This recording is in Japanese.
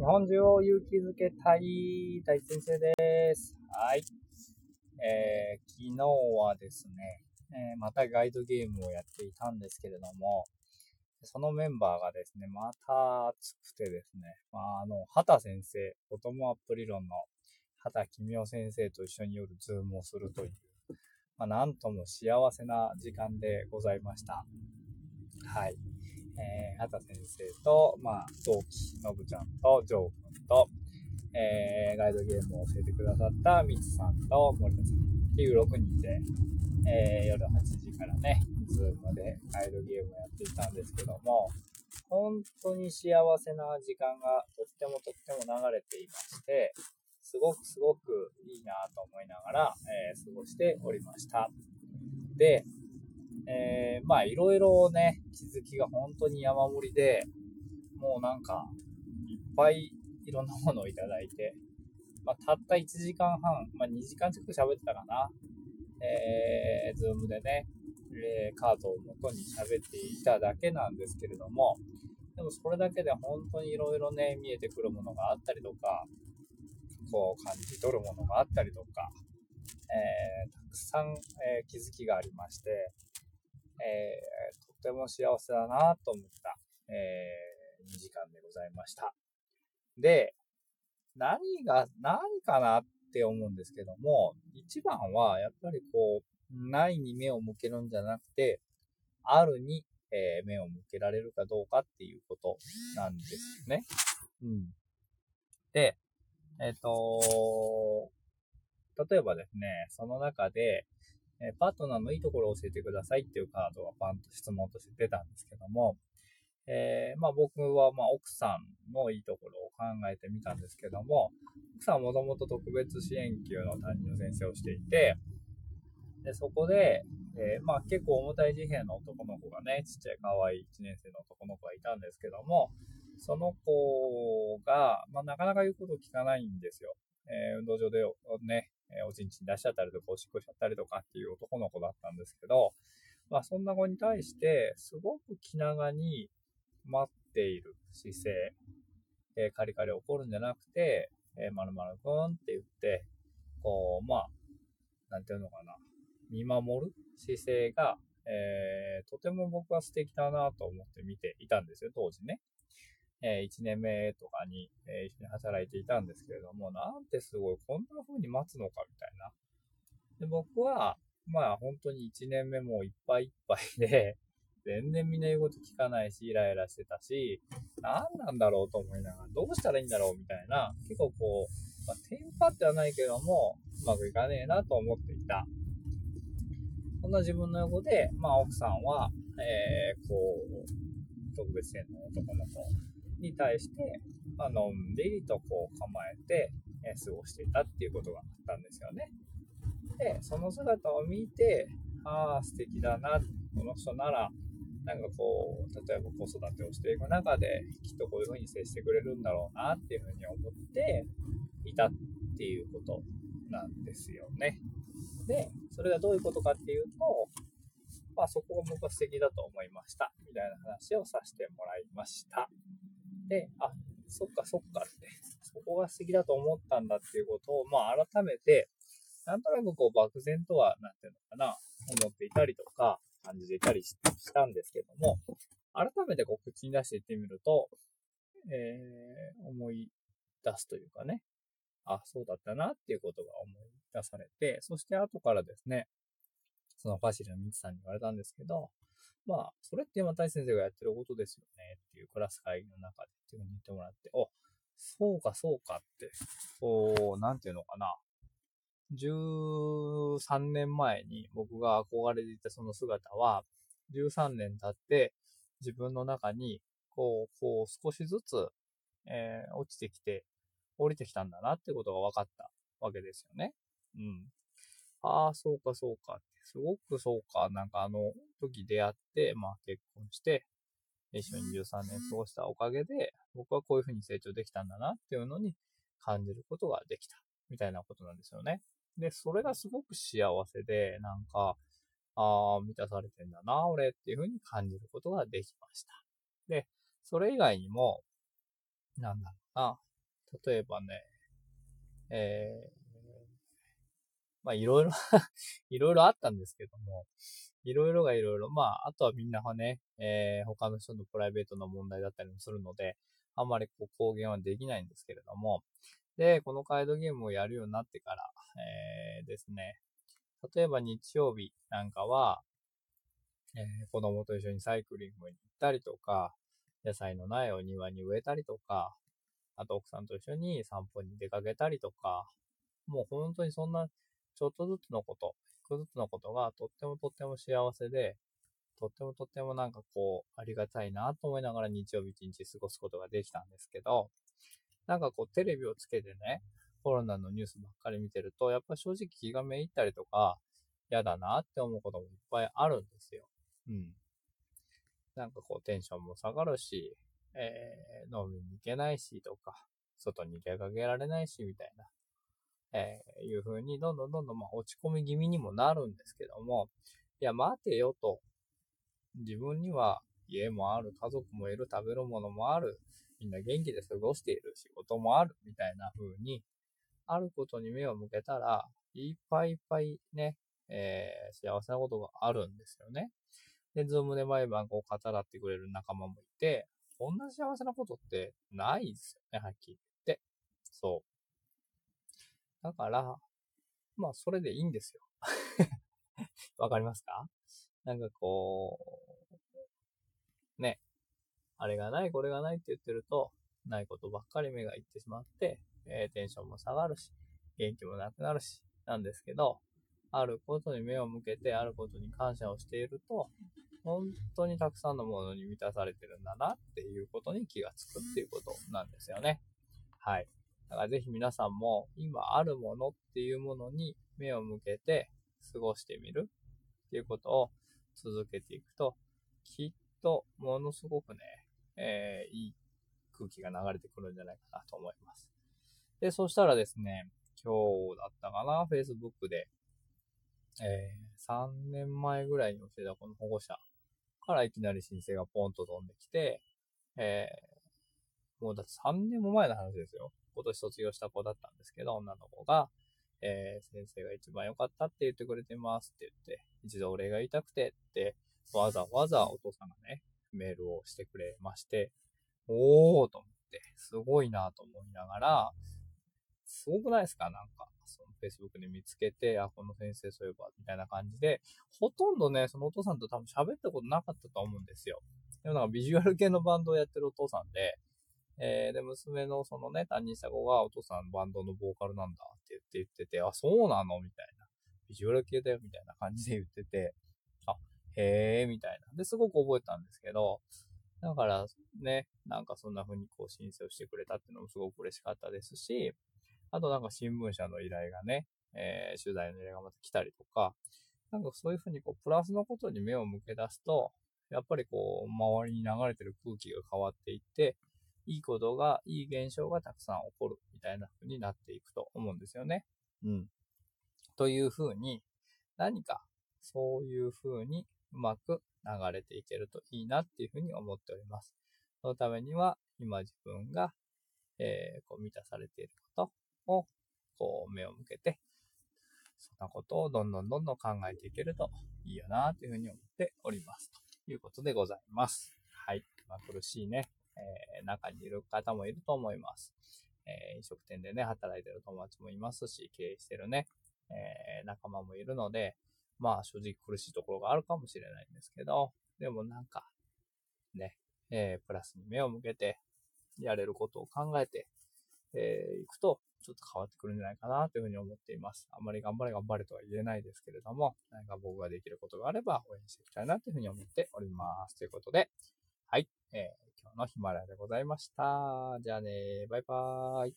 日本中を勇気づけたい大先生です。はい。えー、昨日はですね、えー、またガイドゲームをやっていたんですけれども、そのメンバーがですね、また熱くてですね、まあ、あの、畑先生、ボトムアップ理論の畑君夫先生と一緒によるズームをするという、まあ、なんとも幸せな時間でございました。はい。えー、畑先生と、まあ、同期、のぶちゃんと、ジョー君と、えー、ガイドゲームを教えてくださったみつさんと森田さんっていう6人で、えー、夜8時からね、ズームでガイドゲームをやっていたんですけども、本当に幸せな時間がとってもとっても流れていまして、すごくすごくいいなと思いながら、えー、過ごしておりました。で、えー、まあいろいろね、気づきが本当に山盛りで、もうなんか、いっぱいいろんなものをいただいて、まあ、たった1時間半、まあ、2時間近く喋ってたかな。えー、ズームでね、えー、カードを元に喋っていただけなんですけれども、でもそれだけで本当にいろいろね、見えてくるものがあったりとか、こう感じ取るものがあったりとか、えー、たくさん、えー、気づきがありまして、えー、とても幸せだなと思った、え2時間でございました。で、何が、何かなって思うんですけども、一番はやっぱりこう、ないに目を向けるんじゃなくて、あるに、え目を向けられるかどうかっていうことなんですよね。うん。で、えっ、ー、と、例えばですね、その中で、えパートナーのいいところを教えてくださいっていうカードがパンと質問として出たんですけども、えー、まあ僕はま奥さんのいいところを考えてみたんですけども、奥さんはもともと特別支援級の担任の先生をしていて、で、そこで、えー、まあ結構重たい自閉の男の子がね、ちっちゃい可愛い1年生の男の子がいたんですけども、その子が、まあ、なかなか言うことを聞かないんですよ。えー、運動場でね、えおちんちん出しちゃったりとか、おしっこしちゃったりとかっていう男の子だったんですけど、まあそんな子に対して、すごく気長に待っている姿勢、えー、カリカリ怒るんじゃなくて、えー、まるまるくんって言って、こう、まあ、なんていうのかな、見守る姿勢が、えー、とても僕は素敵だなと思って見ていたんですよ、当時ね。えー、1年目とかに、えー、一緒に働いていたんですけれども、なんてすごい、こんな風に待つのかみたいな。で、僕は、まあ本当に1年目もいっぱいいっぱいで、全然みんな言うこと聞かないし、イライラしてたし、何なんだろうと思いながら、どうしたらいいんだろうみたいな、結構こう、まあ、テンパってはないけども、うまくいかねえなと思っていた。そんな自分の横で、まあ奥さんは、えー、こう、特別園の男の子に対して、まあのんびりとこう構えて、え、過ごしていたっていうことがあったんですよね。で、その姿を見て、ああ、素敵だな、この人なら、なんかこう、例えば子育てをしていく中で、きっとこういう風に接してくれるんだろうなっていう風に思っていたっていうことなんですよね。で、それがどういうことかっていうと、まあそこが僕は素敵だと思いました。みたいな話をさせてもらいました。で、あ、そっかそっかって、そこが素敵だと思ったんだっていうことを、まあ改めて、なんとなくこう漠然とは、なんていうのかな、思っていたりとか、感じでいたりしたんですけども、改めてこう口に出していってみると、えー、思い出すというかね、あ、そうだったなっていうことが思い出されて、そして後からですね、そのファシリのミツさんに言われたんですけど、まあ、それって今大先生がやってることですよねっていうクラス会議の中でっていうふうに言ってもらって、お、そうかそうかって、こう、なんていうのかな、13年前に僕が憧れていたその姿は、13年経って自分の中に、こう、こう少しずつ、えー、落ちてきて、降りてきたんだなってことが分かったわけですよね。うん。ああ、そうかそうかっ。すごくそうか。なんかあの時出会って、まあ結婚して、一緒に13年過ごしたおかげで、僕はこういうふうに成長できたんだなっていうのに感じることができた。みたいなことなんですよね。で、それがすごく幸せで、なんか、ああ、満たされてんだな、俺っていう風に感じることができました。で、それ以外にも、なんだろうな、例えばね、えー、まあいろいろ いろいろあったんですけども、いろいろがいろいろ、まあ、あとはみんなはね、えー、他の人のプライベートの問題だったりもするので、あんまりこう公言はできないんですけれども、で、このカードゲームをやるようになってから、えー、ですね、例えば日曜日なんかは、えー、子供と一緒にサイクリングに行ったりとか、野菜の苗を庭に植えたりとか、あと奥さんと一緒に散歩に出かけたりとか、もう本当にそんなちょっとずつのこと、一個ずつのことがとってもとっても幸せで、とってもとってもなんかこう、ありがたいなと思いながら日曜日一日過ごすことができたんですけど、なんかこうテレビをつけてね、コロナのニュースばっかり見てると、やっぱ正直気がめいったりとか、嫌だなって思うこともいっぱいあるんですよ。うん。なんかこうテンションも下がるし、えー、飲みに行けないしとか、外に出かけられないしみたいな、えー、いう風にどんどんどんどんまあ落ち込み気味にもなるんですけども、いや待てよと。自分には家もある、家族もいる、食べるものもある、みんな元気で過ごしている、仕事もある、みたいな風に、あることに目を向けたら、いっぱいいっぱいね、えー、幸せなことがあるんですよね。で、ズームで毎晩こう語らってくれる仲間もいて、こんな幸せなことってないですよね、はっきり言って。そう。だから、まあ、それでいいんですよ。わかりますか？なんかこう、ね、あれがない、これがないって言ってると、ないことばっかり目がいってしまって、えー、テンションも下がるし、元気もなくなるし、なんですけど、あることに目を向けて、あることに感謝をしていると、本当にたくさんのものに満たされてるんだなっていうことに気がつくっていうことなんですよね。はい。だからぜひ皆さんも今あるものっていうものに目を向けて過ごしてみるっていうことを続けていくと、きっとものすごくね、えー、いい空気が流れてくるんじゃないかなと思います。で、そしたらですね、今日だったかな、Facebook で、えー、3年前ぐらいに教えたこの保護者からいきなり申請がポンと飛んできて、えー、もうだって3年も前の話ですよ。今年卒業した子だったんですけど、女の子が、えー、先生が一番良かったって言ってくれてますって言って、一度お礼が言いたくてって、わざわざお父さんがね、メールをしてくれまして、おーと思って、すごいなと思いながら、すごくないですか？なんか、その Facebook で見つけて、あ、この先生そういえば、みたいな感じで、ほとんどね、そのお父さんと多分喋ったことなかったと思うんですよ。でもなんかビジュアル系のバンドをやってるお父さんで、えー、で、娘のそのね、担任した子がお父さんバンドのボーカルなんだって言って言ってて、あ、そうなの？みたいな。ビジュアル系だよみたいな感じで言ってて、あ、へえ、みたいな。で、すごく覚えたんですけど、だからね、なんかそんな風にこう申請をしてくれたっていうのもすごく嬉しかったですし、あとなんか新聞社の依頼がね、えー、取材の依頼がまた来たりとか、なんかそういうふうにこう、プラスのことに目を向け出すと、やっぱりこう、周りに流れてる空気が変わっていって、いいことが、いい現象がたくさん起こるみたいな風になっていくと思うんですよね。うん。という風に、何かそういう風にうまく流れていけるといいなっていう風に思っております。そのためには、今自分が、えー、こう満たされていることを、こう目を向けて、そんなことをどんどんどんどん考えていけるといいよなというふうに思っております。ということでございます。はい。まあ、苦しいね、えー、中にいる方もいると思います。えー、飲食店でね、働いてる友達もいますし、経営してるね、えー、仲間もいるので、まあ正直苦しいところがあるかもしれないんですけど、でもなんか、ね、えー、プラスに目を向けて、やれることを考えて、えー、いくと、ちょっと変わってくるんじゃないかなというふうに思っています。あんまり頑張れ頑張れとは言えないですけれども、何か僕ができることがあれば応援していきたいなというふうに思っております。ということで、はい、えー、今日のヒマラヤでございました。じゃあね、バイバーイ。